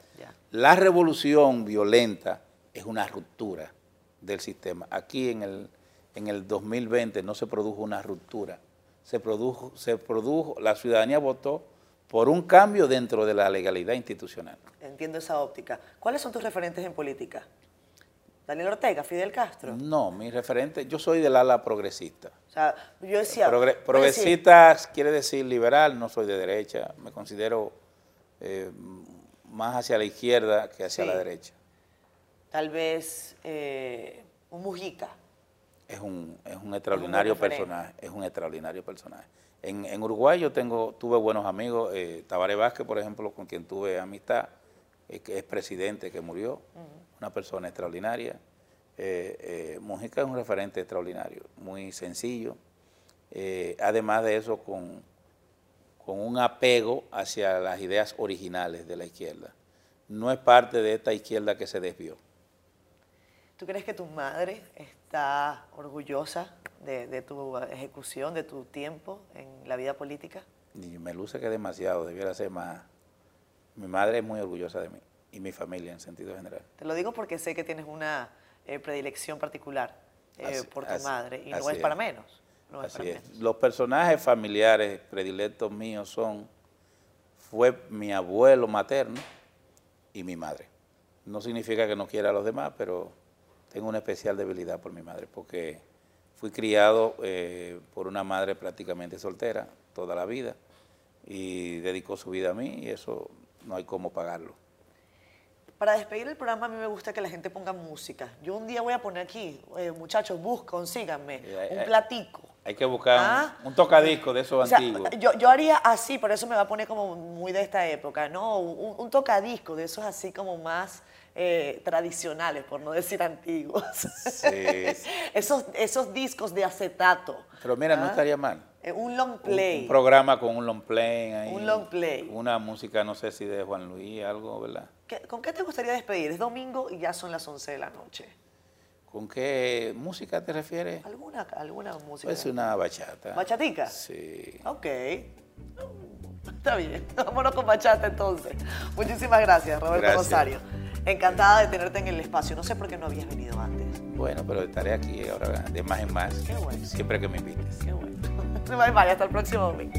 La revolución violenta es una ruptura del sistema. Aquí en el, en el 2020 no se produjo una ruptura. Se produjo, se produjo, la ciudadanía votó por un cambio dentro de la legalidad institucional. Entiendo esa óptica. ¿Cuáles son tus referentes en política? Daniel Ortega, Fidel Castro. No, mi referente, yo soy del ala progresista. O sea, yo decía... progresista quiere decir liberal, no soy de derecha, me considero eh, más hacia la izquierda que hacia la derecha. Tal vez eh, un Mujica. Es un, es un extraordinario personaje, es un extraordinario personaje. En, Uruguay yo tengo, tuve buenos amigos, eh, Tabaré Vázquez, por ejemplo, con quien tuve amistad, que es presidente que murió una persona extraordinaria. Eh, eh, Mujica es un referente extraordinario, muy sencillo. Eh, además de eso, con, con un apego hacia las ideas originales de la izquierda. No es parte de esta izquierda que se desvió. ¿Tú crees que tu madre está orgullosa de, tu ejecución, de tu tiempo en la vida política? me luce que demasiado, debiera ser más. Mi madre es muy orgullosa de mí y mi familia en sentido general. Te lo digo porque sé que tienes una eh, predilección particular eh, por tu madre y no es, para menos. Los personajes familiares predilectos míos son, fue mi abuelo materno y mi madre. No significa que no quiera a los demás, pero tengo una especial debilidad por mi madre, porque fui criado eh, por una madre prácticamente soltera toda la vida y dedicó su vida a mí y eso no hay cómo pagarlo. Para despedir el programa a mí me gusta que la gente ponga música. Yo un día voy a poner aquí, eh, muchachos, busca, consíganme un platico. Hay que buscar un, ah. tocadisco de esos antiguos. Yo, yo, haría así, por eso me va a poner como muy de esta época, ¿no? Un, tocadisco de esos así como más eh, tradicionales, por no decir antiguos. Sí. esos, esos discos de acetato. Pero mira, no ¿ah? estaría mal. Eh, un long play. Un, programa con un long play. Ahí, un long play. Una música, no sé si de Juan Luis, algo, ¿verdad? ¿Con qué te gustaría despedir? Es domingo y ya son las 11 de la noche. ¿Con qué música te refieres? ¿Alguna, alguna música? Pues una bachata. ¿Bachatica? Sí. Ok. Está bien. Vámonos con bachata entonces. Muchísimas gracias, Roberto Rosario. Encantada de tenerte en el espacio. No sé por qué no habías venido antes. Bueno, pero estaré aquí ahora de más en más. Qué bueno. Siempre que me invites. Qué bueno. Bye bye, hasta el próximo domingo.